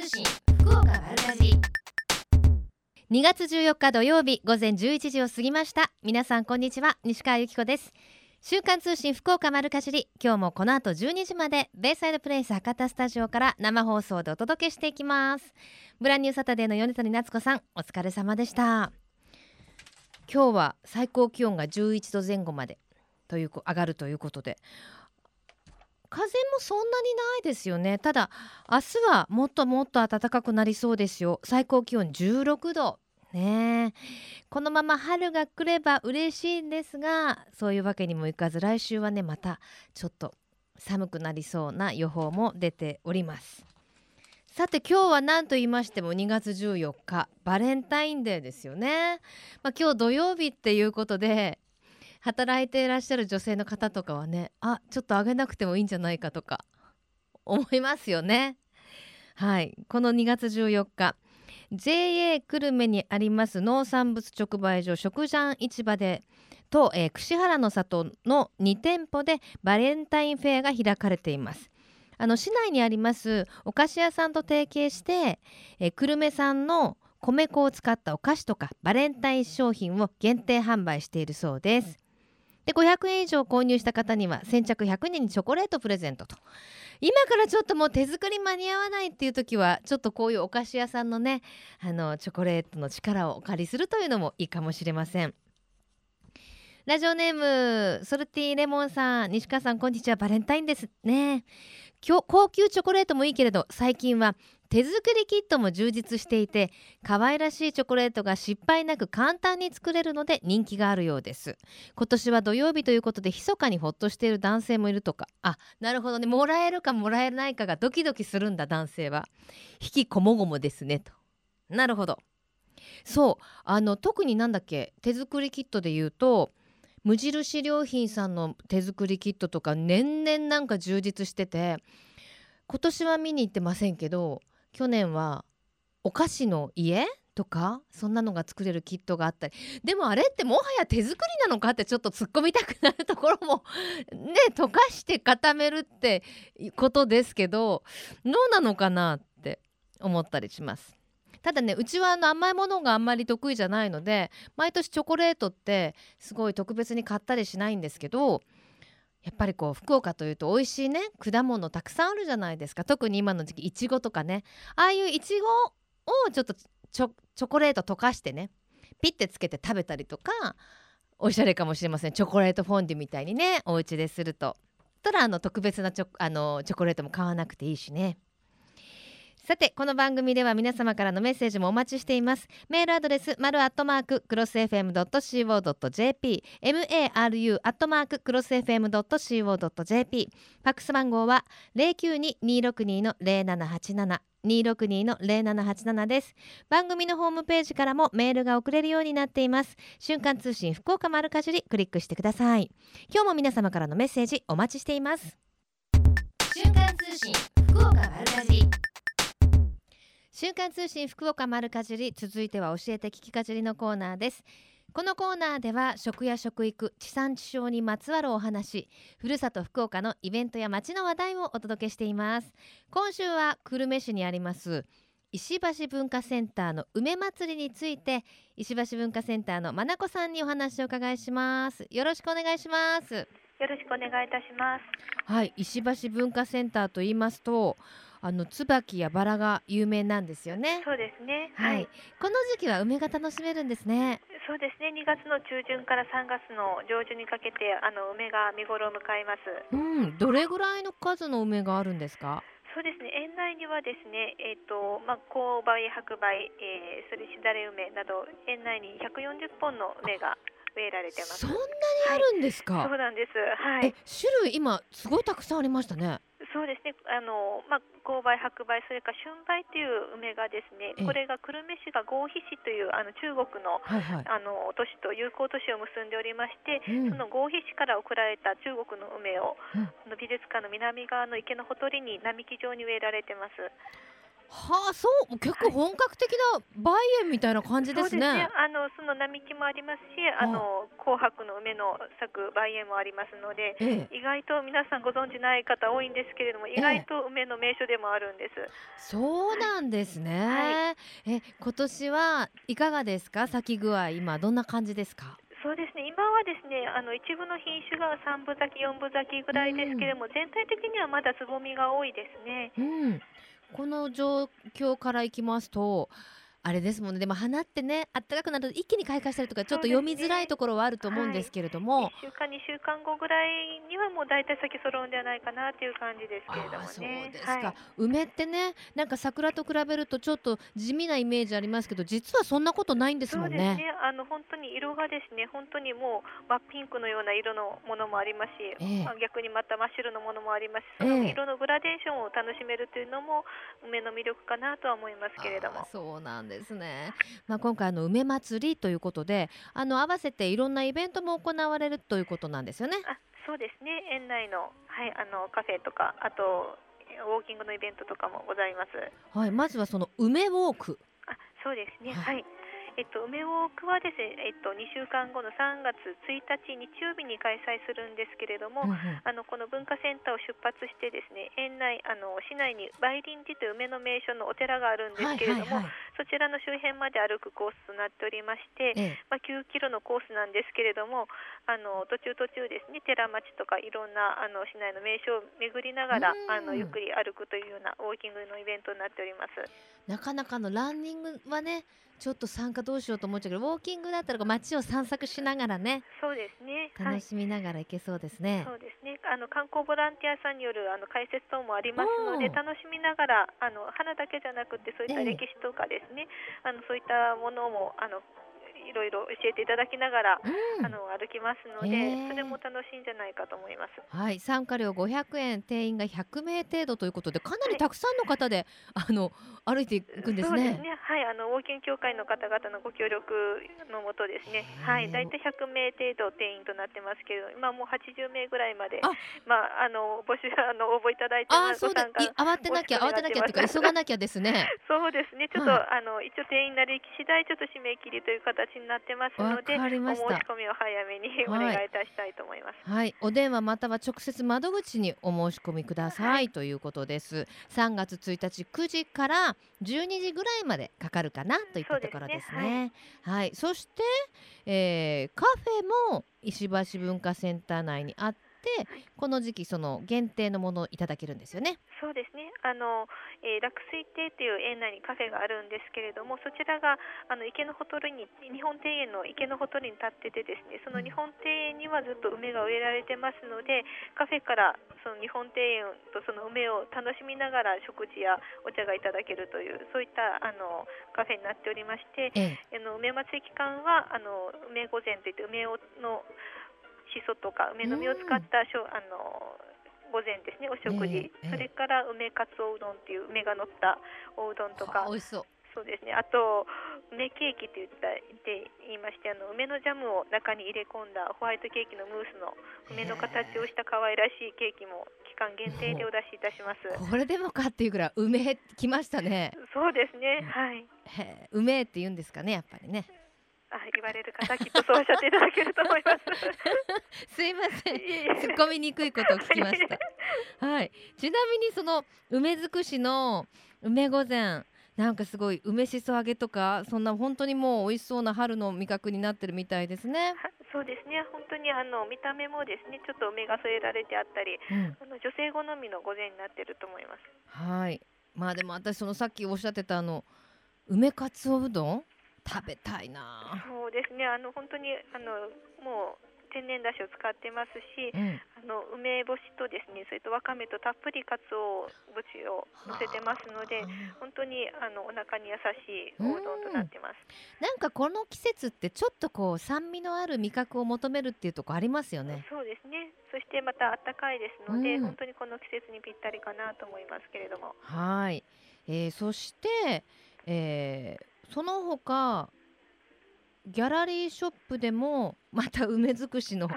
通信福岡丸かじ2月14日土曜日午前11時を過ぎました。皆さんこんにちは西川由紀子です。週刊通信福岡丸かじり。今日もこの後12時までベイサイドプレイス博多スタジオから生放送でお届けしていきます。ブランニューサタデーの米谷夏子さんお疲れ様でした。今日は最高気温が11度前後までという上がるということで風もそんなにないですよね。ただ明日はもっともっと暖かくなりそうですよ。最高気温16度ね。このまま春が来れば嬉しいんですがそういうわけにもいかず来週はねまたちょっと寒くなりそうな予報も出ております。さて今日は何と言いましても2月14日バレンタインデーですよね、まあ、今日土曜日っていうことで働いていらっしゃる女性の方とかはねあちょっとあげなくてもいいんじゃないかとか 思いますよね。はいこの2月14日 JA 久留米にあります農産物直売所食ジャン市場でと、えー、串原の里の2店舗でバレンタインフェアが開かれています。あの市内にありますお菓子屋さんと提携して、えー、久留米産の米粉を使ったお菓子とかバレンタイン商品を限定販売しているそうです。で500円以上購入した方には先着100人にチョコレートプレゼントと。今からちょっともう手作り間に合わないっていう時はちょっとこういうお菓子屋さんのねあのチョコレートの力をお借りするというのもいいかもしれません。ラジオネームソルティレモンさん。西川さんこんにちは。バレンタインですね。高級チョコレートもいいけれど最近は手作りキットも充実していて可愛らしいチョコレートが失敗なく簡単に作れるので人気があるようです。今年は土曜日ということで密かにほっとしている男性もいるとか。あなるほどね。もらえるかもらえないかがドキドキするんだ男性は。引きこもごもですねと。なるほど。そう。あの特になんだっけ手作りキットで言うと無印良品さんの手作りキットとか年々なんか充実してて今年は見に行ってませんけど去年はお菓子の家とかそんなのが作れるキットがあったり。でもあれってもはや手作りなのかってちょっと突っ込みたくなるところもね溶かして固めるってことですけどどうなのかなって思ったりします。ただねうちはあの甘いものがあんまり得意じゃないので毎年チョコレートってすごい特別に買ったりしないんですけどやっぱりこう福岡というと美味しいね果物たくさんあるじゃないですか特に今の時期いちごとかねああいういちごをちょっとチョコレート溶かしてねピッてつけて食べたりとかおしゃれかもしれませんチョコレートフォンデュみたいにねお家ですると。たらあの特別なチョあのチョコレートも買わなくていいしね。さてこの番組では皆様からのメッセージもお待ちしています。メールアドレスマルアットマーククロス FM.co.jp maru アットマーククロス FM.co.jp ファックス番号は092-262の0787 262の0787です。番組のホームページからもメールが送れるようになっています。瞬間通信福岡丸かじりクリックしてください。今日も皆様からのメッセージお待ちしています。瞬間通信福岡丸かじり。週刊通信福岡丸かじり続いては教えて聞きかじりのコーナーです。このコーナーでは食や食育地産地消にまつわるお話ふるさと福岡のイベントや街の話題をお届けしています。今週は久留米市にあります石橋文化センターの梅祭りについて石橋文化センターの真子さんにお話を伺いします。よろしくお願いします。よろしくお願いいたします。はい石橋文化センターと言いますとあの椿やバラが有名なんですよね。そうですね。はい。この時期は梅が楽しめるんですね。そうですね。2月の中旬から3月の上旬にかけてあの梅が見頃を迎えます。うん。どれぐらいの数の梅があるんですか？そうですね。園内にはですね、えっ、ー、とまあ紅梅、白梅、えー、それしだれ梅など園内に140本の梅が植えられてます。そんなにあるんですか？はい、そうなんです。はい。種類今すごいたくさんありましたね。そうですね、あのまあ、紅梅、白梅、それから春梅という梅がですね、これが久留米市が合肥市というあの中国のはいはい、あの都市と友好都市を結んでおりまして、うん、その合肥市から送られた中国の梅を、うん、の美術館の南側の池のほとりに並木状に植えられてます。はあそう結構本格的な梅園みたいな感じですね。ねあのその並木もありますし、あの紅白の梅の咲く梅園もありますので、ええ、意外と皆さんご存知ない方多いんですけれども、意外と梅の名所でもあるんです。え、そうなんですね。はい、え今年はいかがですか？咲き具合今どんな感じですか？そうですね今はですねあの一部の品種が3分咲き4分咲きぐらいですけれども、うん、全体的にはまだつぼみが多いですね。うんこの状況からいきますとあれですもんね。でも花ってね暖かくなると一気に開花したりとかちょっと読みづらいところはあると思うんですけれども、ねはい、1週間2週間後ぐらいにはもう大体咲き揃うんではないかなという感じですけれどもね。そうですか、はい、梅ってねなんか桜と比べるとちょっと地味なイメージありますけど実はそんなことないんですもんね。そうですね。あの本当に色がですね。本当にもう真っピンクのような色のものもありますし、えまあ、逆にまた真っ白のものもありますしその色のグラデーションを楽しめるというのも梅の魅力かなとは思いますけれども。そうなんですねまあ、今回あの梅祭りということであの合わせていろんなイベントも行われるということなんですよね。あそうですね園内の,、はい、あのカフェとかあとウォーキングのイベントとかもございます。はい、まずはその梅ウォーク。あ、そうですね。はい、はいえっと、梅ウォークはですね、えっと、2週間後の3月1日日曜日に開催するんですけれども、うんうん、あのこの文化センターを出発してですね園内あの市内に梅林寺という梅の名所のお寺があるんですけれども、はいはいはい、そちらの周辺まで歩くコースとなっておりまして、ええ、まあ、9キロのコースなんですけれどもあの途中途中ですね寺町とかいろんなあの市内の名所を巡りながらあのゆっくり歩くというようなウォーキングのイベントになっております。なかなかのランニングはねちょっと参加どうしようと思っちゃうけどウォーキングだったら街を散策しながらねそうですね。楽しみながら行けそうですね、はい、そうですね。あの観光ボランティアさんによるあの解説等もありますので楽しみながらあの花だけじゃなくてそういった歴史とかですね、えー、あのそういったものもあのいろいろ教えていただきながら、うん、あの歩きますので、それも楽しいんじゃないかと思います。はい、参加料500円、定員が100名程度ということで、かなりたくさんの方で、はい、あの歩いていくんですね。そうですね。はい、あのウォーキング協会の方々のご協力のもとですね、はい、だいたい100名程度定員となってますけど、今もう80名ぐらいまで、まああの募集あの応募いただいてます。あ、そうだ。慌てなきゃ慌てなきゃというか急がなきゃですね。そうですね。ちょっと、はい、あの一応定員なり次第ちょっと締め切りという形になってますのでお申し込みを早めにお願いいたしたいと思います。はい、お電話または直接窓口にお申し込みください、はい、ということです。3月1日9時から12時ぐらいまでかかるかなといったところですね。すねはい、はい、そして、えー、カフェも石橋文化センター内にあって、この時期その限定のものをいただけるんですよね。そうですね。あの、えー、落水亭という園内にカフェがあるんですけれども、そちらがあの池のほとりに日本庭園の池のほとりに立っててですね、その日本庭園にはずっと梅が植えられてますので、カフェからその日本庭園とその梅を楽しみながら食事やお茶がいただけるというそういったあのカフェになっておりまして、ええ、あの梅祭り期間はあの梅御膳といって梅のしそとか梅の実を使ったしょ、あの午前ですねお食事、それから梅かつおうどんっていう梅が乗ったおうどんとか。美味しそう。そうですね。あと梅ケーキと言ったって言いましてあの梅のジャムを中に入れ込んだホワイトケーキのムースの梅の形をした可愛らしいケーキも期間限定でお出しいたします。これでもかっていうぐらい梅きましたね。そうですね、はい、梅って言うんですかねやっぱりねあ言われる方きっとそうおっしゃっていただけると思います。すいません。突っ込みにくいことを聞きました。はい。ちなみにその梅尽くしの梅御膳なんかすごい梅しそ揚げとかそんな本当にもう美味しそうな春の味覚になってるみたいですね。そうですね。本当にあの見た目もですねちょっと梅が添えられてあったり、うん、あの女性好みの御膳になってると思います。はい。まあでも私そのさっきおっしゃってたあの梅かつおうどん食べたいな。そうですね。あの本当にあのもう天然だしを使ってますし、うん、あの梅干しとですねそれとわかめとたっぷりかつお節を乗せてますので本当にあのお腹に優しいおうどんとなってます、ん、なんかこの季節ってちょっとこう酸味のある味覚を求めるっていうとこありますよね。そうですね。そしてまた暖かいですので、うん、本当にこの季節にぴったりかなと思いますけれども。はい、えー、そして、えー、その他ギャラリーショップでも また梅尽くしの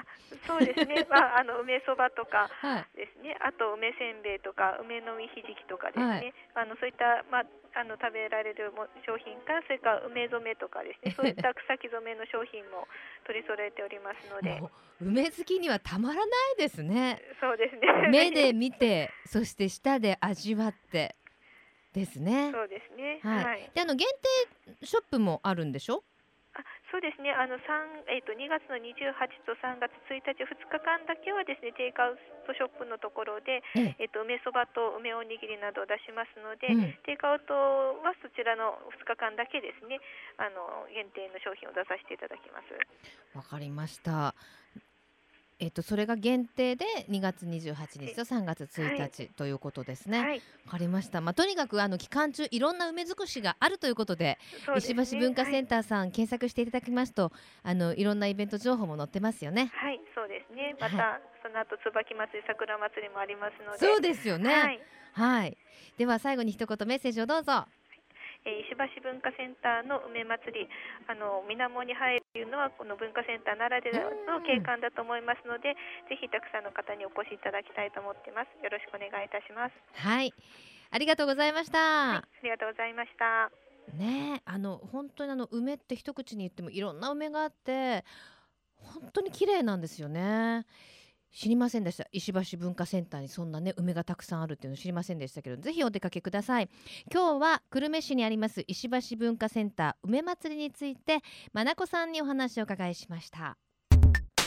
そうですね、まあ、あの梅そばとかですね、はい、あと梅せんべいとか梅の実ひじきとかですね、はい、あのそういった、まあ、あの食べられるも商品からそれから梅染めとかですね。そういった草木染めの商品も取り揃えておりますので。梅好きにはたまらないですね。そうですね。目で見てそして舌で味わってですね。そうですね。はい、はい、であの限定ショップもあるんでしょ？そうですね、あのえーと、2月の28と3月1日、2日間だけはですねテイクアウトショップのところで、えーと、梅そばと梅おにぎりなどを出しますので、うん、テイクアウトはそちらの2日間だけですね。あの限定の商品を出させていただきます。わかりましたえっと、それが限定で2月28日と3月1日ということですね。はい、かりました。まあ、とにかくあの期間中いろんな梅尽くしがあるということで、でね、石橋文化センターさん、はい、検索していただきますと、あのいろんなイベント情報も載ってますよね。はい、そうですね。また、はい、その後椿祭り、桜祭りもありますので。そうですよね。はい。では最後に一言メッセージをどうぞ。え石橋文化センターの梅祭りあの水面に入るというのはこの文化センターならではの景観だと思いますのでぜひたくさんの方にお越しいただきたいと思ってます。よろしくお願いいたします。はい。ありがとうございました、はい、ありがとうございました。ねあの本当にあの梅って一口に言ってもいろんな梅があって本当に綺麗なんですよね知りませんでした。石橋文化センターにそんなね梅がたくさんあるっていうの知りませんでしたけどぜひお出かけください。今日は久留米市にあります石橋文化センター梅祭りについてまなこさんにお話を伺いしました。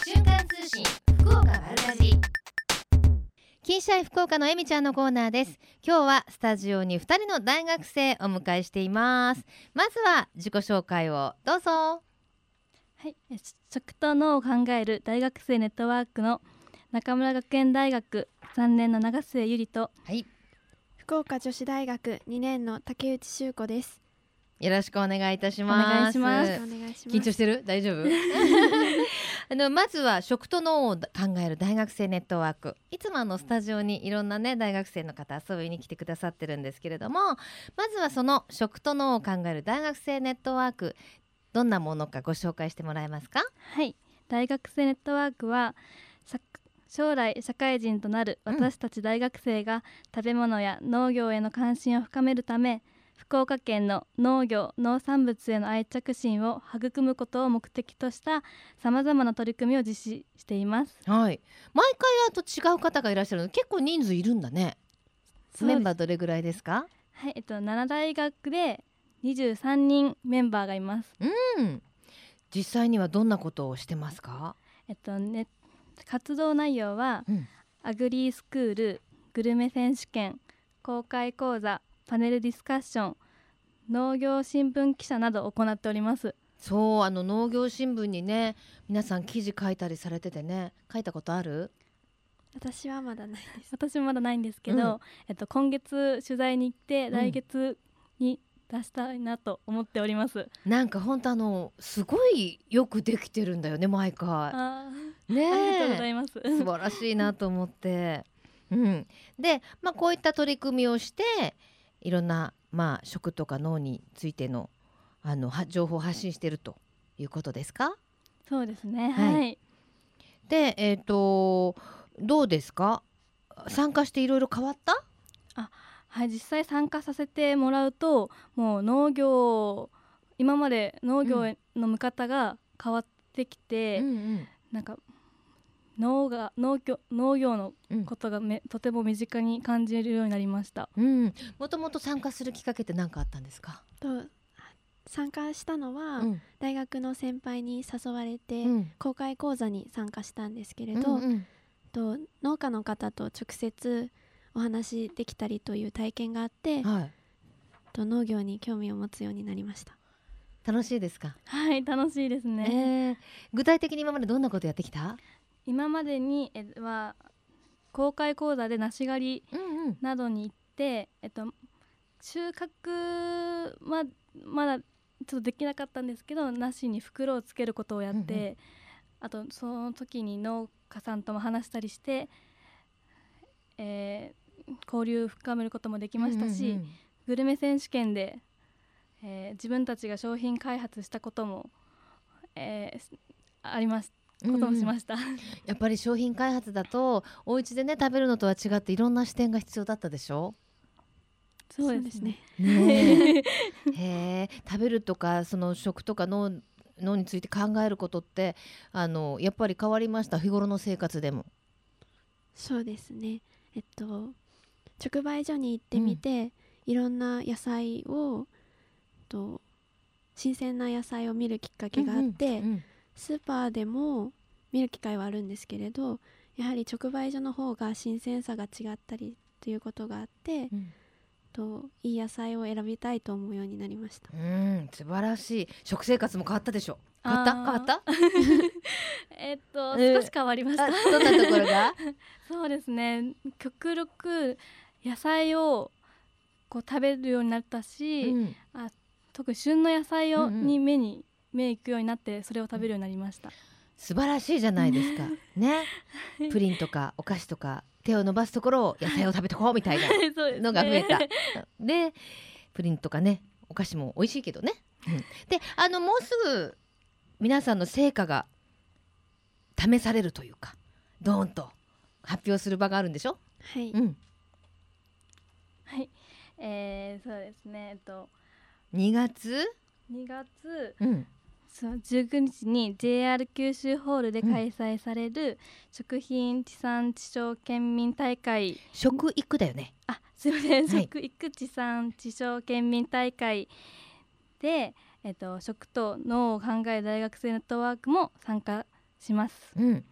瞬間通信福岡丸かじ金シャイ福岡のえみちゃんのコーナーです。今日はスタジオに2人の大学生お迎えしています。まずは自己紹介をどうぞ。はい食と脳を考える大学生ネットワークの中村学園大学3年の長末ゆりと、はい、福岡女子大学2年の竹内修子です。よろしくお願いいたします。お願いします。緊張してる？大丈夫？あのまずは食と脳を考える大学生ネットワーク。いつもあのスタジオにいろんなね大学生の方遊びに来てくださってるんですけれどもまずはその食と脳を考える大学生ネットワークどんなものかご紹介してもらえますか？はい。大学生ネットワークは将来社会人となる私たち大学生が食べ物や農業への関心を深めるため福岡県の農業農産物への愛着心を育むことを目的としたさまざまな取り組みを実施しています。はい、毎回あと違う方がいらっしゃる結構人数いるんだね。メンバーどれぐらいですか？はい、えっと奈良大学で23人メンバーがいます。うん。実際にはどんなことをしてますか？えっとネッ活動内容は、うん、アグリースクールグルメ選手権公開講座パネルディスカッション農業新聞記者など行っております。そうあの農業新聞にね皆さん記事書いたりされててね書いたことある？私はまだないです。私もまだないんですけど、うん、えっと、今月取材に行って来月に出したいなと思っております、なんか本当あのすごいよくできてるんだよね毎回ねありがとうございます。素晴らしいなと思って。うん。でまあこういった取り組みをしていろんなまあ食とか脳についてのあの情報を発信しているということですか？そうですね。はい、はい、でえっ、ー、とどうですか？参加していろいろ変わった？あはい実際参加させてもらうともう農業今まで農業の見方が変わってきて、うんうん、なんか農が農業農業のことがめ、うん、とても身近に感じるようになりました。うん、もともと参加するきっかけって何かあったんですか？と参加したのは、うん、大学の先輩に誘われて、公開講座に参加したんですけれど、うんうん、と農家の方と直接お話できたりという体験があって、はい、と農業に興味を持つようになりました。楽しいですか？はい楽しいですね、えー、具体的に今までどんなことやってきた？今までにえは公開講座で梨狩りなどに行って、うんうん、えっと収穫はまだちょっとできなかったんですけど梨に袋をつけることをやって、うんうん、あとその時に農家さんとも話したりして、えー、交流深めることもできましたし、うんうんうん、グルメ選手権で、えー、自分たちが商品開発したことも、えー、ありますこともしました、うん、やっぱり商品開発だとお家でね食べるのとは違っていろんな視点が必要だったでしょ？そうですね。ね。へ食べるとかその食とか脳脳について考えることってあのやっぱり変わりました？日頃の生活でも。そうですね。えっと直売所に行ってみて、うん、いろんな野菜をと新鮮な野菜を見るきっかけがあって、うんうんうん、スーパーでも見る機会はあるんですけれどやはり直売所の方が新鮮さが違ったりということがあって、うん、といい野菜を選びたいと思うようになりました。うん素晴らしい。食生活も変わったでしょ。変わった？変わった？えっと、少し変わりました。どんなところが？そうですね。極力野菜をこう食べるようになったし、うん、あ特に旬の野菜を、うんうん、に目に目いくようになってそれを食べるようになりました、素晴らしいじゃないですか。ね。プリンとかお菓子とか手を伸ばすところを野菜を食べとこうみたいなのが増えた、でプリンとかねお菓子も美味しいけどね、うん、であのもうすぐ皆さんの成果が試されるというかドーンと発表する場があるんでしょ？はい、うん、はい。えー、そうですね。えっと。2月？2月、うん、そう19日に JR 九州ホールで開催される食品地産地消県民大会、食育だよね。あすみません、はい、食育地産地消県民大会で、えっと、食と脳を考える大学生ネットワークも参加します、うん、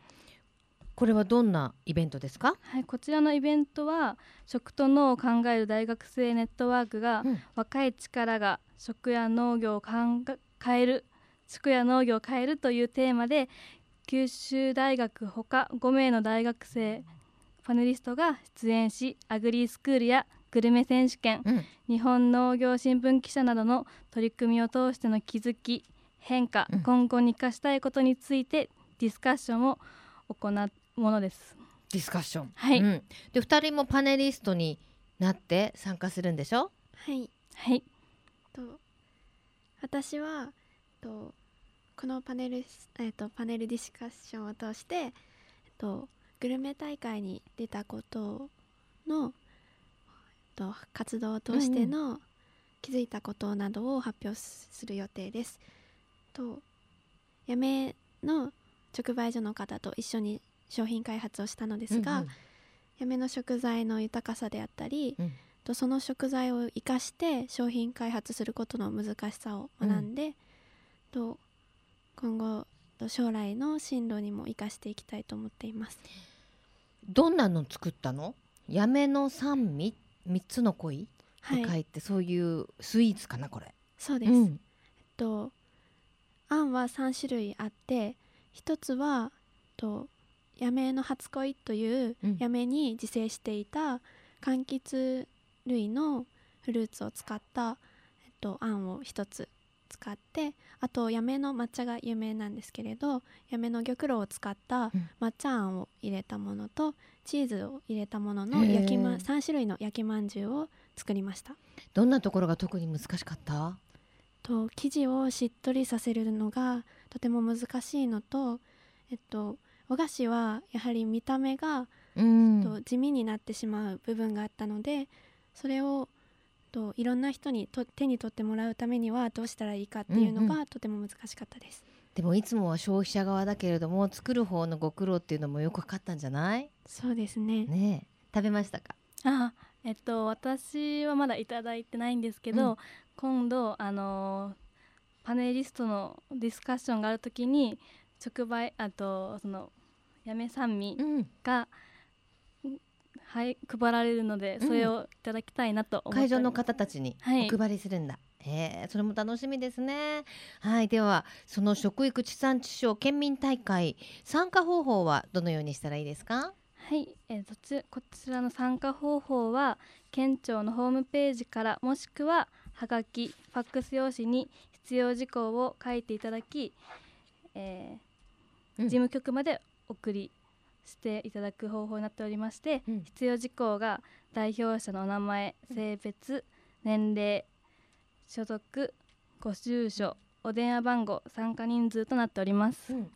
これはどんなイベントですか？はいこちらのイベントは食と脳を考える大学生ネットワークが、うん、若い力が食や農業を変える食や農業を変えるというテーマで九州大学ほか5名の大学生パネリストが出演しアグリースクールやグルメ選手権、うん、日本農業新聞記者などの取り組みを通しての気づき変化、うん、今後に生かしたいことについてディスカッションを行うものです。ディスカッション。はい。うん、で二人もパネリストになって参加するんでしょ？はいはい。と私はとこのパネルえっとパネルディスカッションを通してえっとグルメ大会に出たことのと活動を通しての気づいたことなどを発表する予定です。とやめの直売所の方と一緒に商品開発をしたのですが、うんうん、やめの食材の豊かさであったり、うん、とその食材を生かして商品開発することの難しさを学んで、うん、と今後将来の進路にも生かしていきたいと思っています。どんなの作ったの？やめの三味？三つの恋？って書いて、はい、そういうスイーツかなこれ。そうです、うん、えっとあんは3種類あって一つはとやめの初恋というやめに自生していた柑橘類のフルーツを使った、えっと、あんを一つ使ってあとやめの抹茶が有名なんですけれどやめの玉露を使った抹茶あんを入れたものと、チーズを入れたものの焼き、ま、3種類の焼きまんじゅうを作りました。どんなところが特に難しかった？と生地をしっとりさせるのがとても難しいのとえっと和菓子はやはり見た目が、うん、と地味になってしまう部分があったのでそれをといろんな人にと手に取ってもらうためにはどうしたらいいかっていうのがとても難しかったです。でもいつもは消費者側だけれども作る方のご苦労っていうのもよく分かったんじゃない？そうですね。ね食べましたか？あえっと私はまだいただいてないんですけど、うん、今度あのー、パネリストのディスカッションがあるときに直売あとそのやめ酸味が、うん、はい配られるのでそれをいただきたいなと会場の方たちにお配りするんだ、はい、えそれも楽しみですね。はいではその食育地産地消県民大会参加方法はどのようにしたらいいですか？はい、えー、ちこちらの参加方法は県庁のホームページからもしくははがきファックス用紙に必要事項を書いていただき、えー事務局まで送りしていただく方法になっておりまして、うん、必要事項が代表者のお名前性別年齢所属ご住所お電話番号参加人数となっております、うん、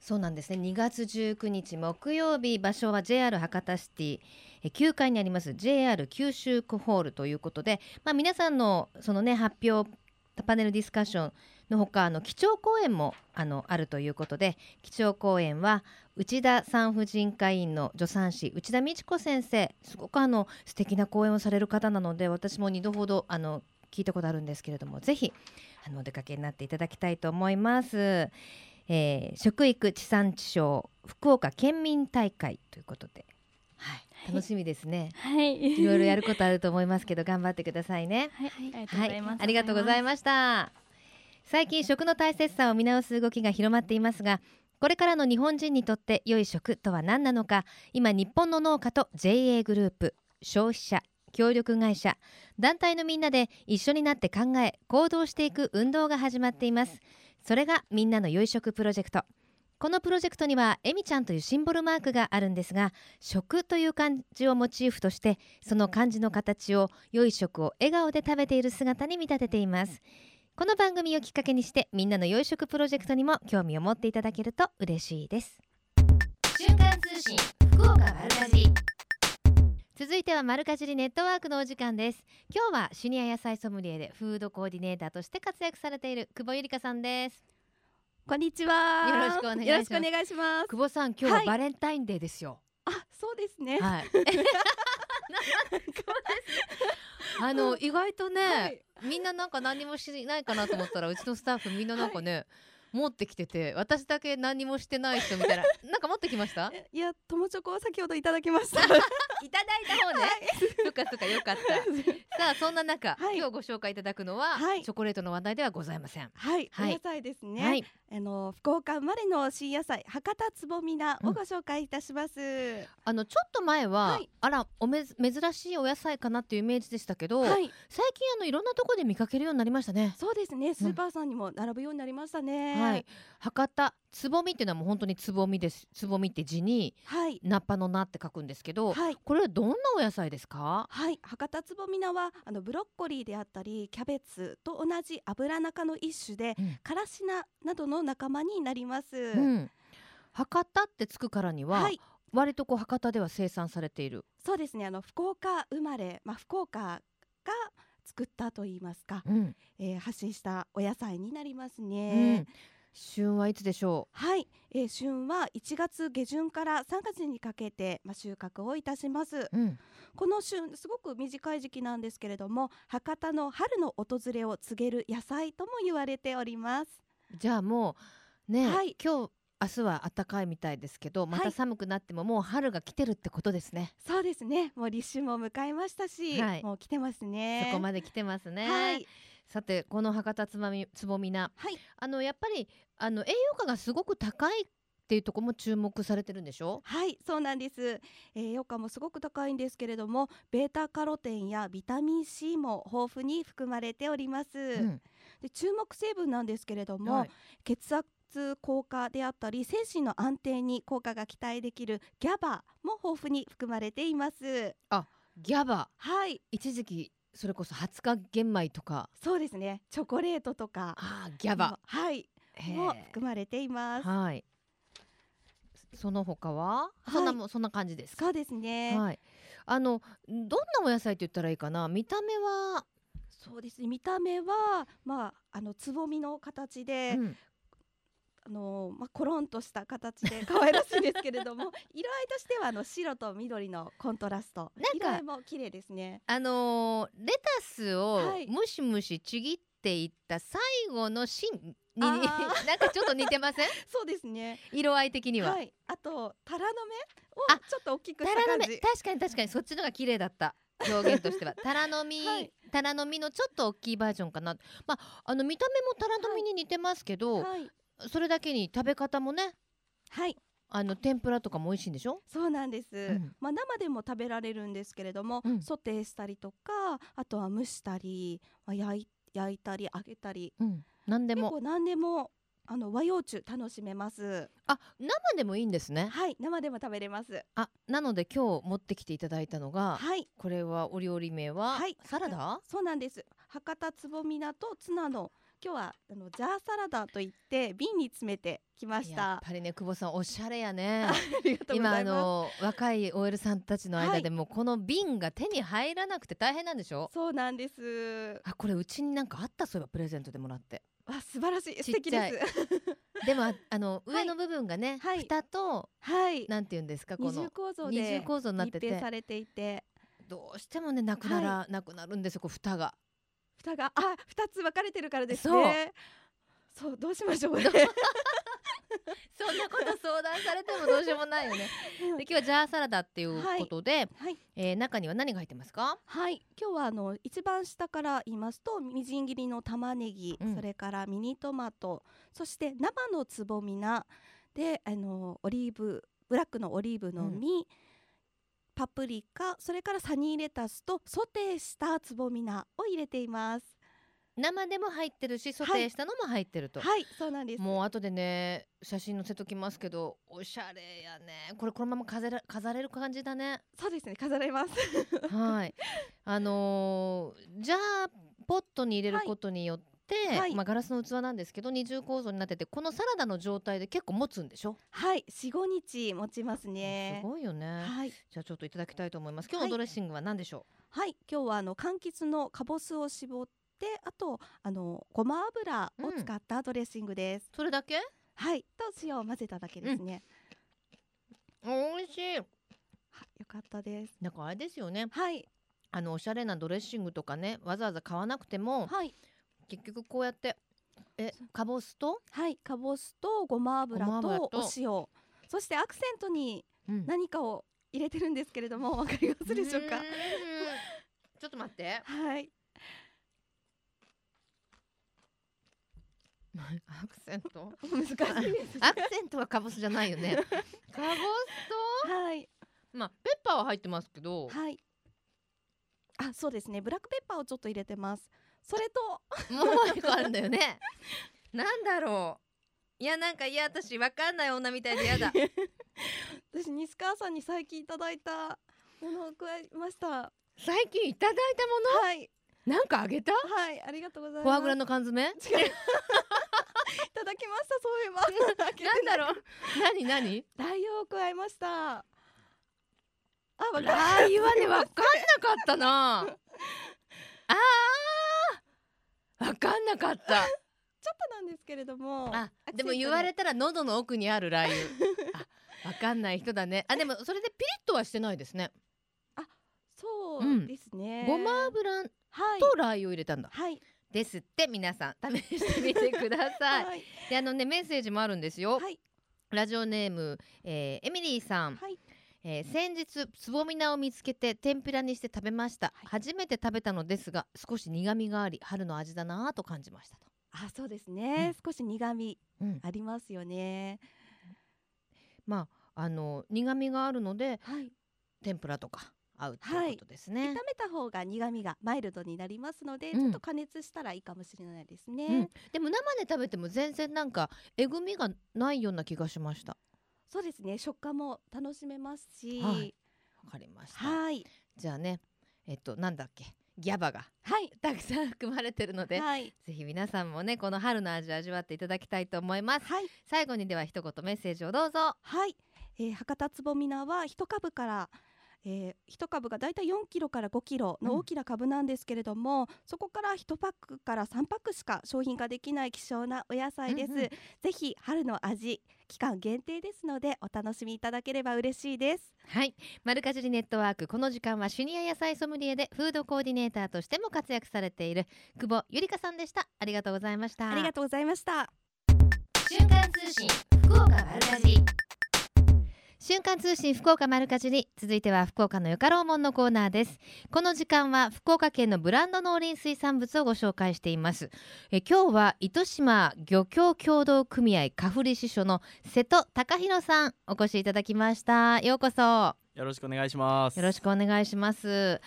そうなんですね。2月19日木曜日場所は JR 博多シティ9階にあります JR 九州区ホールということで、まあ、皆さんのそのね発表パネルディスカッションのほかあの基調講演もあのあるということで基調講演は内田産婦人科医院の助産師内田美智子先生すごくあの素敵な講演をされる方なので私も2度ほどあの聞いたことあるんですけれどもぜひあのお出かけになっていただきたいと思います。えー、食育地産地消福岡県民大会ということで、はい、楽しみですね。はい、いろいろやることあると思いますけど 頑張ってくださいね。はい、はい、ありがとうございました。最近食の大切さを見直す動きが広まっていますがこれからの日本人にとって良い食とは何なのか今日本の農家と JA グループ消費者協力会社団体のみんなで一緒になって考え行動していく運動が始まっています。それがみんなの良い食プロジェクトこのプロジェクトにはえみちゃんというシンボルマークがあるんですが食という漢字をモチーフとしてその漢字の形を良い食を笑顔で食べている姿に見立てています。この番組をきっかけにしてみんなの養殖プロジェクトにも興味を持っていただけると嬉しいです。瞬間通信福岡丸かじり。続いては丸かじりネットワークのお時間です。今日はシニア野菜ソムリエでフードコーディネーターとして活躍されている久保ゆりかさんですこんにちは。よろしくお願いします。久保さん今日はバレンタインデーですよ、はい、あそうですね。はい。あの意外とね、はい、みんななんか何もしないかなと思ったらうちのスタッフみんななんかね、はい。持ってきてて私だけ何もしてない人みたいな なんか持ってきました？いや友チョコを先ほどいただきましたいただいた方ね、はい、そっかそっかよかった。さあそんな中、はい、今日ご紹介いただくのは、はい、チョコレートの話題ではございません。はい、はい、野菜ですね、はい、あの福岡生まれの新野菜博多つぼみなをご紹介いたします、うん、あのちょっと前は、あらおめ珍しいお野菜かなっていうイメージでしたけど、最近あのいろんなところで見かけるようになりましたね。そうですねスーパーさんにも並ぶようになりましたね、はい。博多つぼみっていうのはもう本当につぼみですつぼみって字に、はい、ナッパの菜って書くんですけど、はい、これはどんなお野菜ですか？はい博多つぼみ菜はあのブロッコリーであったりキャベツと同じ油中の一種で、うん、からし菜などの仲間になります、うん、博多ってつくからには、はい、割とこう博多では生産されている。そうですねあの福岡生まれ、まあ、福岡が作ったと言いますか、うん、えー、発信したお野菜になりますね、旬はいつでしょう？はい、えー、旬は1月下旬から3月にかけて、まあ、収穫をいたします、うん、この旬すごく短い時期なんですけれども博多の春の訪れを告げる野菜とも言われております。じゃあもうね、はい、今日明日は暖かいみたいですけどまた寒くなってももう春が来てるってことですね、はい、そうですね。もう立春も迎えましたし、はい、もう来てますね。そこまで来てますね。はいさてこの博多つまみつぼみな、はい、あのやっぱりあの栄養価がすごく高いっていうところも注目されてるんでしょ？はいそうなんです。栄養価もすごく高いんですけれどもベータカロテンやビタミン C も豊富に含まれております、うん、で注目成分なんですけれども、はい、血圧効果であったり精神の安定に効果が期待できるギャバも豊富に含まれています。あギャバはい。一時期それこそ20日玄米とか。そうですね。チョコレートとか。あギャバ。はい。も含まれています。はい。その他は、はい、そんなもそんな感じですそうですね。はい。あのどんなお野菜って言ったらいいかな？見た目は？そうですね。見た目はまああのつぼみの形で、うん、あのまあ、コロンとした形で可愛らしいですけれども 色合いとしてはあの白と緑のコントラスト。色合いも綺麗ですね。あのー、レタスをムシムシちぎっていった最後の芯に なんかちょっと似てません？そうですね。色合い的には、はい、あとタラの芽をちょっと大きくした感じ。確かに確かに。そっちのが綺麗だった。表現としては。タラの実、はい、タラの実のちょっと大きいバージョンかな。まああの見た目もタラの実に似てますけど、はい、それだけに食べ方もねはい。あの天ぷらとかも美味しいんでしょ？そうなんです、うん、まあ生でも食べられるんですけれども、うん、ソテーしたりとかあとは蒸したり、まあ、焼い焼いたり揚げたり、うん、何でも。何でもあの和洋中楽しめます。あ生でもいいんですね。はい。生でも食べれます。あなので今日持ってきていただいたのがはい。これはお料理名は、はい、サラダ？そうなんです。博多つぼみ菜とツナの今日はあのジャーサラダといって瓶に詰めてきました。やっぱりね久保さんおしゃれやね。今あの若い OL さんたちの間でも、この瓶が手に入らなくて大変なんでしょ？そうなんです。あこれうちになんかあったそういえばプレゼントでもらって。あ素晴らしい。素敵です。でもあの上の部分がね、はい、蓋と、はい、なんていうんですかこの二重構造で二重構造になってて。されていて。どうしてもねなくなら、はい、なくなるんですよこう蓋が蓋があ二つ分かれてるからですね。そう。どうしましょう。ね そんなこと相談されてもどうしようもないよね。で今日はジャーサラダっていうことで、はい。はい、えー、中には何が入ってますか？はい。今日はあの一番下から言いますとみじん切りの玉ねぎ、うん、それからミニトマト、そして生のつぼみなであのオリーブブラックのオリーブの実、うん、パプリカそれからサニーレタスとソテーしたつぼみなを入れています。生でも入ってるしソテーしたのも入ってると、はい、はい、そうなんです。もう後でね写真載せときますけどおしゃれやね。これこのまま飾れ飾れる感じだね。そうですね飾れます。はい。あのー、じゃあポットに入れることによって、はい、まあ、ガラスの器なんですけど二重構造になっててこのサラダの状態で結構持つんでしょ？はい。四五日持ちますね。すごいよね、はい、じゃあちょっといただきたいと思います。今日のドレッシングは何でしょう？はい、今日はあの柑橘のかぼすを絞ってであとあのごま油を使ったドレッシングです、うん、それだけ？はい。と塩を混ぜただけですね、うん、美味しい。よかったです。なんかあれですよね。はい。あのおしゃれなドレッシングとかねわざわざ買わなくても、はい、結局こうやってえかぼすと？はいかぼすとごま油とお塩。そしてアクセントに何かを入れてるんですけれども、わ、かりますでしょうか？ちょっと待って。はい。アクセント？難しいアクセントはかぼすじゃないよね。かぼすと？はい。まあペッパーは入ってますけど。はい。あそうですね。ブラックペッパーをちょっと入れてますそれと。もう一個あるんだよね。なんだろう。いやなんかいや私わかんない女みたいでやだ。私西川さんに最近いただいたものを加えました。最近いただいたもの？はい。なんかあげた？はいありがとうございます。フォアグラの缶詰？いただきましたそういえば。なんだろう。何何？ラー油を加えました。あラー油はねわかんなかったな。あーわかんなかった ちょっとなんですけれどもあでも言われたら喉の奥にあるラー油 あわかんない人だねあでもそれでピリッとはしてないですねあそうですね、うん、ごま油とラー油を入れたんだ。はい。ですって皆さん試してみてください。はい、であのねメッセージもあるんですよ。はい、ラジオネーム、えー、エミリーさん。はいえー、先日つぼみ菜を見つけて天ぷらにして食べました、はい、初めて食べたのですが少し苦味があり春の味だなと感じましたと。あそうですね、うん、少し苦味ありますよね、うん、まああの苦味があるので、はい、天ぷらとか合うということですね、はい、炒めた方が苦味がマイルドになりますので、うん、ちょっと加熱したらいいかもしれないですね、うん、でも生で食べても全然なんかえぐみがないような気がしましたそうですね。食感も楽しめますし。わ、はい、かりました。はい。じゃあねえっとなんだっけ？ギャバが、はい、たくさん含まれてるので、はい、ぜひ皆さんもねこの春の味を味わっていただきたいと思います、はい、最後にでは一言メッセージをどうぞ。はい、えー、博多つぼみ菜は一株からえー、1株がだいたい4キロから5キロの大きな株なんですけれども、うん、そこから1パックから3パックしか商品化できない希少なお野菜です、うんうん、ぜひ春の味期間限定ですのでお楽しみいただければ嬉しいです。はい。マルカジリネットワークこの時間はシニア野菜ソムリエでフードコーディネーターとしても活躍されている久保ゆりかさんでした。ありがとうございました。ありがとうございました。瞬間通信福岡マルカジ瞬間通信福岡丸かじり続いては福岡のよかろうもんのコーナーです。この時間は福岡県のブランド農林水産物をご紹介しています。え今日は糸島漁協協同組合カフリ支所の瀬戸隆弘さんお越しいただきました。ようこそ。よろしくお願いします。よろしくお願いします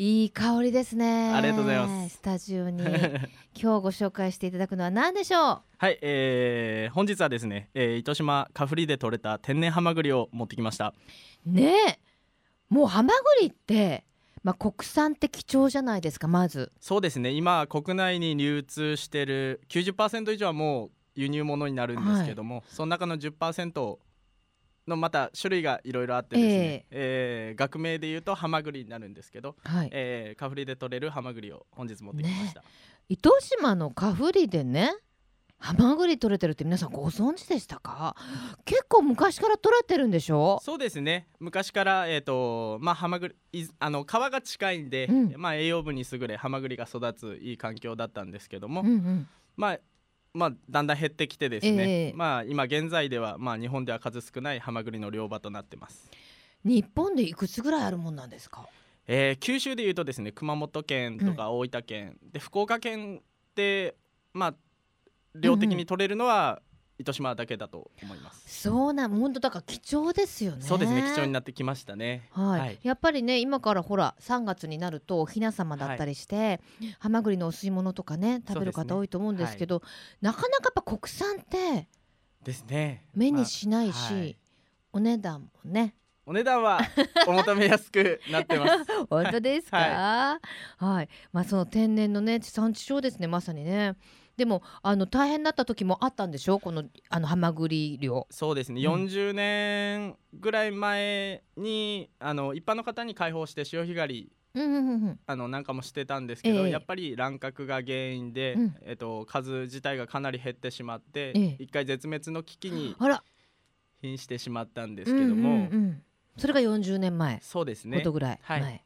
いい香りですね。ありがとうございます。スタジオに。今日ご紹介していただくのは何でしょう？はい、えー、本日はですね、えー、糸島カフリで採れた天然ハマグリを持ってきました。ねえ。もうハマグリってまあ、国産って貴重じゃないですかまず。そうですね。今国内に流通してる90%以上はもう輸入物になるんですけども、はい、その中の10%のまた種類がいろいろあってですね、えー、えー、学名でいうとハマグリになるんですけど、はい、えー、カフリで取れるハマグリを本日持ってきました、ね、糸島のカフリでねハマグリ取れてるって皆さんご存知でしたか？結構昔から取れてるんでしょ？そうですね。昔からえっ、ー、とまあハマグリあの川が近いんで、うん、まあ栄養分に優れハマグリが育ついい環境だったんですけども、うんうん、まあまあ、だんだん減ってきてですね、えー、まあ、今現在では、まあ、日本では数少ないハマグリの漁場となってます。日本でいくつぐらいあるもんなんですか、えー、九州でいうとですね熊本県とか大分県、うん、で福岡県でまあ量的に取れるのは糸島だけだと思います。そうなん本当だから貴重ですよね。そうですね貴重になってきましたね。はい、はい、やっぱりね今からほら3月になるとおひな様だったりして、はい、ハマグリのお吸い物とかね食べる方多いと思うんですけど、ねはい、なかなかやっぱ国産ってですね。目にしないし、まあ、お値段もね。お値段はお求めやすくなってます。本当ですか？はい、はい、まあその天然のね地産地消ですねまさにねでもあの大変だった時もあったんでしょ？このあのハマグリ漁。そうですね、うん、40年ぐらい前にあの一般の方に開放して潮干狩りあのなんかもしてたんですけど、えー、やっぱり乱獲が原因で、うん、えっと、数自体がかなり減ってしまって、えー、一回絶滅の危機に瀕してしまったんですけども、うんうんうん、それが40年前。そうですね。ことぐらい、はい、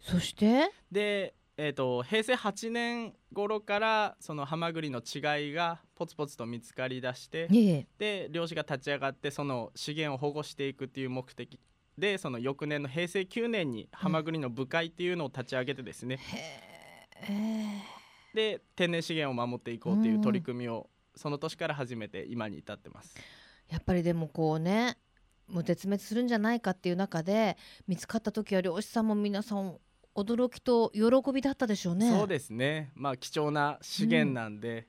そして？でえーと、平成8年頃からそのハマグリの違いがポツポツと見つかりだして、で漁師が立ち上がってその資源を保護していくっていう目的でその翌年の平成9年にハマグリの部会っていうのを立ち上げてですね、うん、で天然資源を守っていこうっていう取り組みをその年から始めて今に至ってます。やっぱりでもこうねもう絶滅するんじゃないかっていう中で見つかった時は漁師さんも皆さん驚きと喜びだったでしょうね。そうですね。まあ貴重な資源なんで、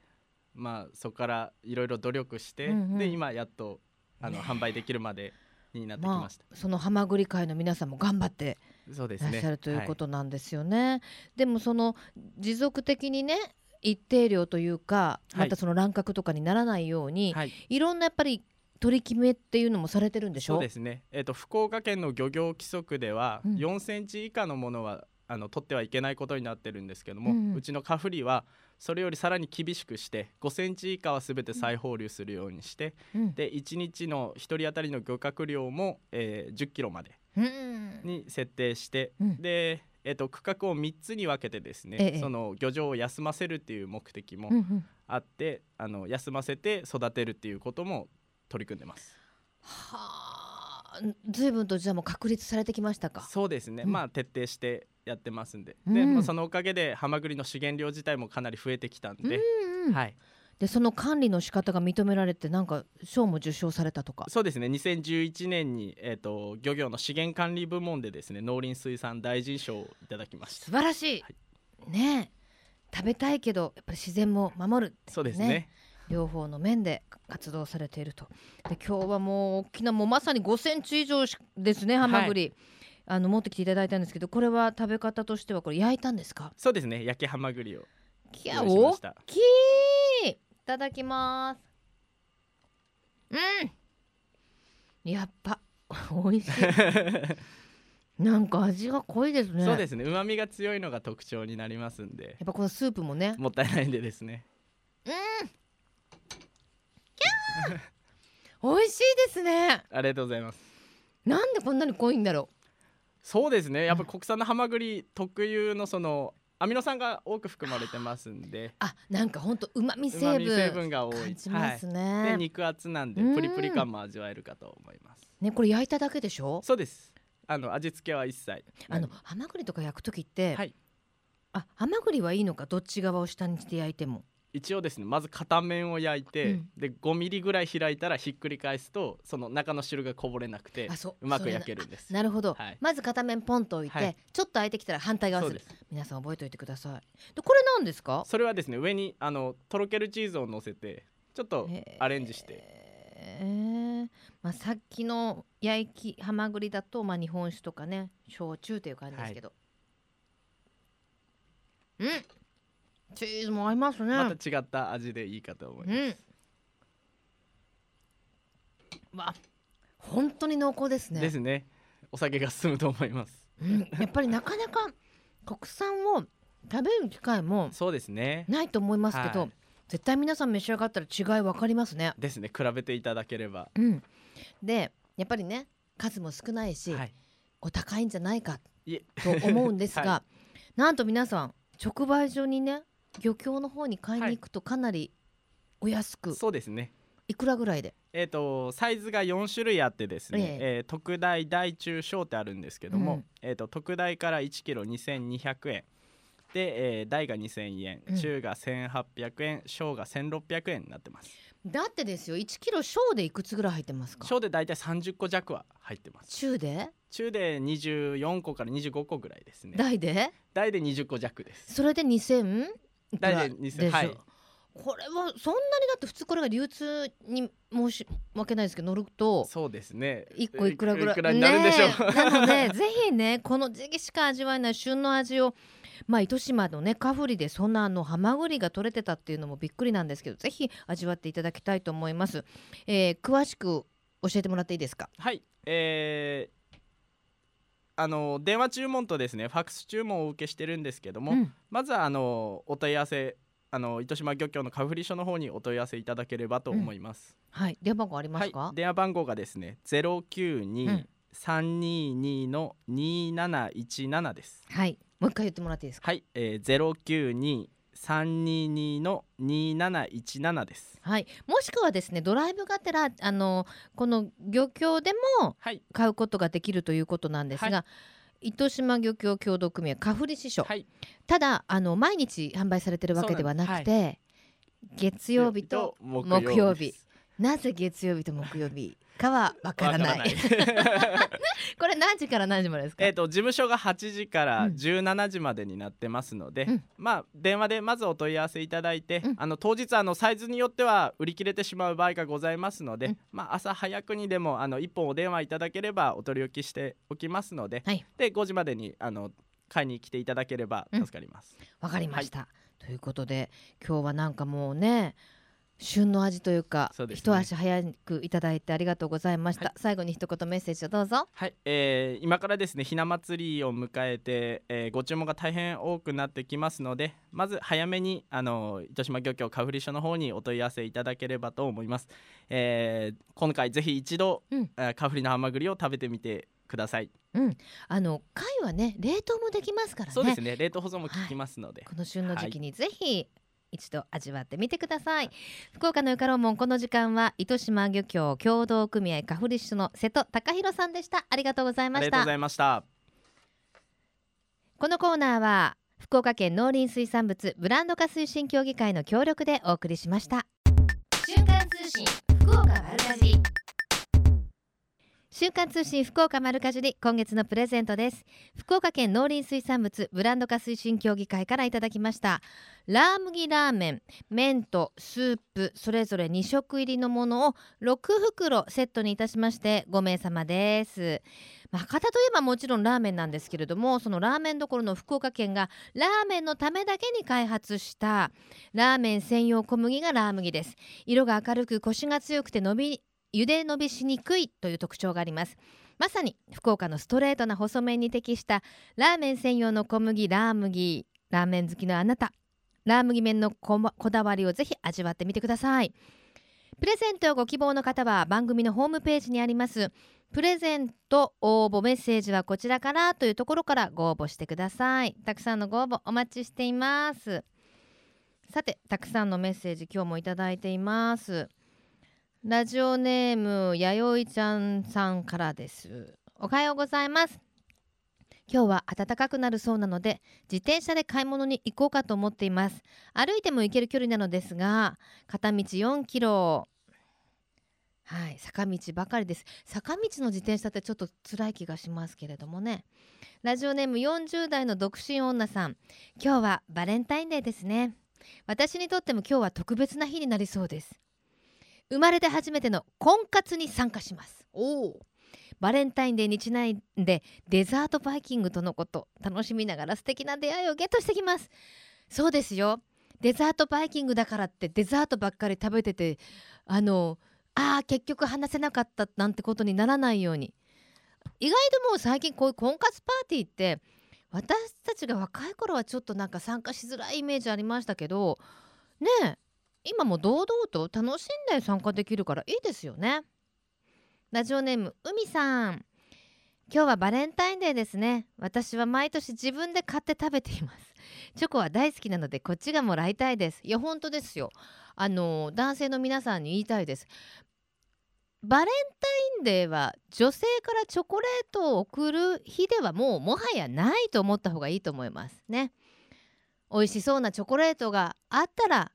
うん、まあそこからいろいろ努力して、うんうん、で今やっとあの、ね、販売できるまでになってきました。まあ、そのハマグリ界の皆さんも頑張ってそうですね。いらっしゃるということなんですよね。はい、でもその持続的にね一定量というかまたその乱獲とかにならないように、はい、いろんなやっぱり取り決めっていうのもされてるんでしょ？そうですね、えーと、と福岡県の漁業規則では、うん、4センチ以下のものはあの取ってはいけないことになってるんですけども、うん、うちのカフリはそれよりさらに厳しくして5センチ以下はすべて再放流するようにして、うん、で1日の1人当たりの漁獲量も、えー、10キロまでに設定して、うん、で、えーと、区画を3つに分けてですね、ええ、その漁場を休ませるっていう目的もあって、あの休ませて育てるっていうことも取り組んでます。はあ、ずいぶんとじゃあもう確立されてきましたか？そうですね。まあ徹底してやってますんで。うん、でまあ、そのおかげでハマグリの資源量自体もかなり増えてきたんで、うんうん、はい、でその管理の仕方が認められてなんか賞も受賞されたとか？そうですね。2011年に、えーと、漁業の資源管理部門でですね農林水産大臣賞をいただきました。素晴らしい、はい、ね食べたいけどやっぱり自然も守る、ね、そうですね両方の面で活動されていると。で今日はもう大きなもうまさに5センチ以上ですねハマグリ、はいあの持ってきていただいたんですけどこれは食べ方としてはこれ焼いたんですか？そうですね焼きハマグリをきゃおきいただきます。うん。やっぱ 美味しい。なんか味が濃いですね。そうですね旨味が強いのが特徴になりますんで。やっぱこのスープもね。もったいないんでですね。うん 美味しいですね。ありがとうございます。なんでこんなに濃いんだろう。そうですね。やっぱ国産のハマグリ特有のそのアミノ酸が多く含まれてますんで。あなんか本当うまみ成分成分が多い。感じますね、はい、で肉厚なんでプリプリ感も味わえるかと思います。ねこれ焼いただけでしょ？そうです。あの味付けは一切。あのハマグリとか焼く時って、はい、あハマグリはいいのか？どっち側を下にして焼いても一応ですねまず片面を焼いて、うん、で5ミリぐらい開いたらひっくり返すとその中の汁がこぼれなくてう。まく焼けるんです。なるほど、はい、まず片面ポンと置いて、はい、ちょっと空いてきたら反対側する。皆さん覚えておいてください。でこれなんですか？それはですね上にあのとろけるチーズを乗せてちょっとアレンジして。えー、まあ、さっきの焼きはまぐりだと、まあ、日本酒とかね焼酎という感じですけど、はい。うんチーズも合いますね。また違った味でいいかと思います、うん、わ本当に濃厚ですね。ですね。お酒が進むと思います、うん、やっぱりなかなか国産を食べる機会もそうですね。ないと思いますけど、はい、絶対皆さん召し上がったら違い分かりますね。ですね。比べていただければ、うん、でやっぱりね数も少ないし、はい、お高いんじゃないかと思うんですが、はい、なんと皆さん直売所にね漁協の方に買いに行くとかなりお安く、そうですね。いくらぐらいで？えーと、サイズが4種類あってですね、えー、えー、特大大中小ってあるんですけども、うん、えーと、特大から1キロ2200円。で、えー、大が2000円、うん、中が1800円小が1600円になってます。だってですよ1キロ小でいくつぐらい入ってますか？小で大体30個弱は入ってます。中で？中で24個から25個ぐらいですね。大で？大で20個弱です。それで2000大で2000はい。これはそんなにだって普通これが流通に申し訳ないですけど乗るとそうですね。一個いくらぐらいなるんでしょう、ね、なのでぜひねこの時期しか味わえない旬の味をまあ糸島のねカフリでそんなあのハマグリが取れてたっていうのもびっくりなんですけどぜひ味わっていただきたいと思います、えー、詳しく教えてもらっていいですか？はい。えー、あの電話注文とですねファックス注文をお受けしてるんですけども、うん、まずはあのお問い合わせあの糸島漁協のカフリ所の方にお問い合わせいただければと思います。うん、はい、電話番号ありますか、はい、電話番号がですねゼロ九二三二二の二七一七です。はい、もう一回言ってもらっていいですか？はい、えゼロ九二三二二の二七一七です。はい。もしくはですね、ドライブがてらあのこの漁協でも買うことができるということなんですが、はい、糸島漁協協同組合カフリ支所、はい、ただあの毎日販売されてるわけではなくて、はい、月曜日と木曜日。なぜ月曜日と木曜日？かはわからない。これ何時から何時までですか？えっ、と事務所が8時から17時までになってますので、うん、まあ電話でまずお問い合わせいただいて、うん、あの当日あのサイズによっては売り切れてしまう場合がございますので、うん、まあ朝早くにでもあの1本お電話いただければお取り置きしておきますので、はい、で5時までにあの買いに来ていただければ助かります。わ、かりました、はい、ということで今日はなんかもうね旬の味というかう、ね、一足早くいただいてありがとうございました、はい、最後に一言メッセージをどうぞ。はい、えー、今からですねひな祭りを迎えて、えー、ご注文が大変多くなってきますのでまず早めにあの糸島漁協カフリ所の方にお問い合わせいただければと思います、えー、今回ぜひ一度、うん、カフリのハマグリを食べてみてください。うん、あの貝はね冷凍もできますからね。そうですね。冷凍保存も効きますので、はい、この旬の時期にぜひ一度味わってみてください。福岡のゆかろうもんこの時間は糸島漁協協同組合カフリッシュの瀬戸隆弘さんでした。ありがとうございました。ありがとうございました。このコーナーは福岡県農林水産物ブランド化推進協議会の協力でお送りしました。瞬間通信福岡丸かじり週刊通信福岡丸かじり今月のプレゼントです。福岡県農林水産物ブランド化推進協議会からいただきました。ラー麦ラーメン麺とスープそれぞれ2食入りのものを6袋セットにいたしまして5名様です。博多といえばもちろんラーメンなんですけれどもそのラーメンどころの福岡県がラーメンのためだけに開発したラーメン専用小麦がラー麦です。色が明るくコシが強くて伸び茹で伸びしにくいという特徴があります。まさに福岡のストレートな細麺に適したラーメン専用の小麦ラー麦ラーメン好きのあなたラー麦麺のこだわりをぜひ味わってみてください。プレゼントをご希望の方は番組のホームページにあります。プレゼント応募メッセージはこちらからというところからご応募してください。たくさんのご応募お待ちしています。さてたくさんのメッセージ今日もいただいています。ラジオネームやよいちゃんさんからです。おはようございます。今日は暖かくなるそうなので自転車で買い物に行こうかと思っています。歩いても行ける距離なのですが片道4キロ。はい坂道ばかりです。坂道の自転車ってちょっと辛い気がしますけれどもね。ラジオネーム40代の独身女さん。今日はバレンタインデーですね。私にとっても今日は特別な日になりそうです。生まれて初めての婚活に参加します。おお。バレンタインデーにちなんでデザートバイキングとのこと楽しみながら素敵な出会いをゲットしてきます。そうですよ。デザートバイキングだからってデザートばっかり食べててあのあー結局話せなかったなんてことにならないように。意外ともう最近こういう婚活パーティーって私たちが若い頃はちょっとなんか参加しづらいイメージありましたけどねえ今も堂々と楽しんで参加できるからいいですよね。ラジオネーム海さん。今日はバレンタインデーですね。私は毎年自分で買って食べています。チョコは大好きなのでこっちがもらいたいです。いや本当ですよ。あの男性の皆さんに言いたいです。バレンタインデーは女性からチョコレートを贈る日ではもうもはやないと思った方がいいと思いますね。美味しそうなチョコレートがあったら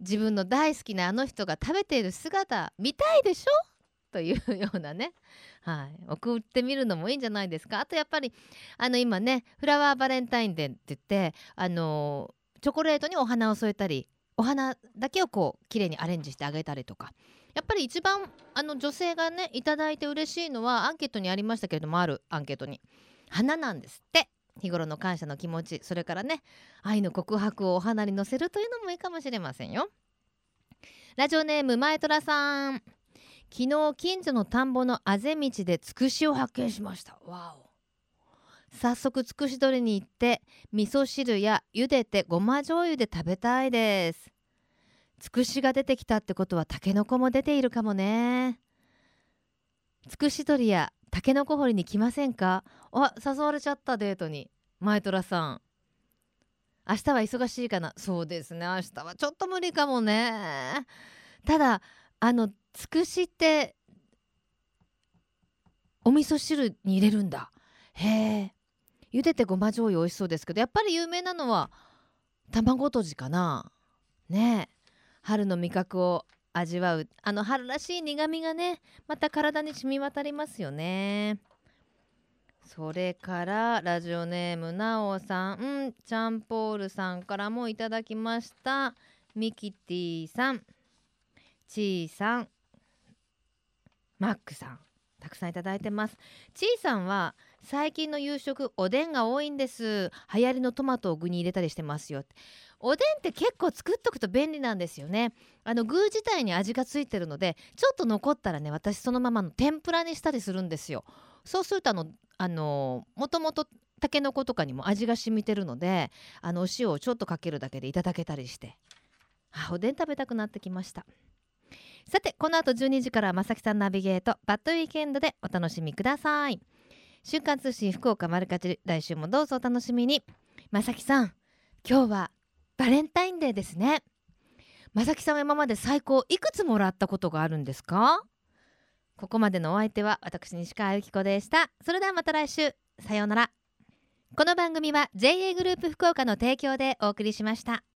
自分の大好きなあの人が食べている姿見たいでしょ？というようなね、はい、送ってみるのもいいんじゃないですか？あとやっぱりあの今ねフラワーバレンタインデーって言ってあのチョコレートにお花を添えたりお花だけをこう綺麗にアレンジしてあげたりとか。やっぱり一番あの女性がね頂いて嬉しいのはアンケートにありましたけれどもあるアンケートに。花なんですって。日頃の感謝の気持ちそれからね愛の告白をお花に乗せるというのもいいかもしれませんよ。ラジオネーム前虎さん。昨日近所の田んぼのあぜ道でつくしを発見しました。わお。早速つくし取りに行って味噌汁や茹でてごま醤油で食べたいです。つくしが出てきたってことはたけのこも出ているかもね。つくし取りやたけのこ掘りに来ませんか？あ誘われちゃったデートに。前虎さん。明日は忙しいかな？そうですね。明日はちょっと無理かもね。ただあのつくしってお味噌汁に入れるんだ。へえ。茹でてごま醤油美味しそうですけどやっぱり有名なのは卵とじかな。ねえ。春の味覚を味わう。あの春らしい苦みがねまた体に染み渡りますよね。それからラジオネームなおさん、うん、チャンポールさんからもいただきました。ミキティさん。ちーさん。マックさん。たくさんいただいてます。ちーさんは最近の夕食おでんが多いんです。流行りのトマトを具に入れたりしてますよ。おでんって結構作っとくと便利なんですよね。あの具自体に味がついてるのでちょっと残ったらね私そのままの天ぷらにしたりするんですよ。そうするとあのあのもともとたけのことかにも味が染みてるのであのお塩をちょっとかけるだけでいただけたりして。あおでん食べたくなってきました。さてこの後12時からまさきさんナビゲートバッドウィーケンドでお楽しみください。瞬間通信福岡丸かじり来週もどうぞお楽しみに。まさきさん今日はバレンタインデーですね。まさきさんは今まで最高いくつもらったことがあるんですか？ここまでのお相手は私西川由紀子でした。それではまた来週。さようなら。この番組は JA グループ福岡の提供でお送りしました。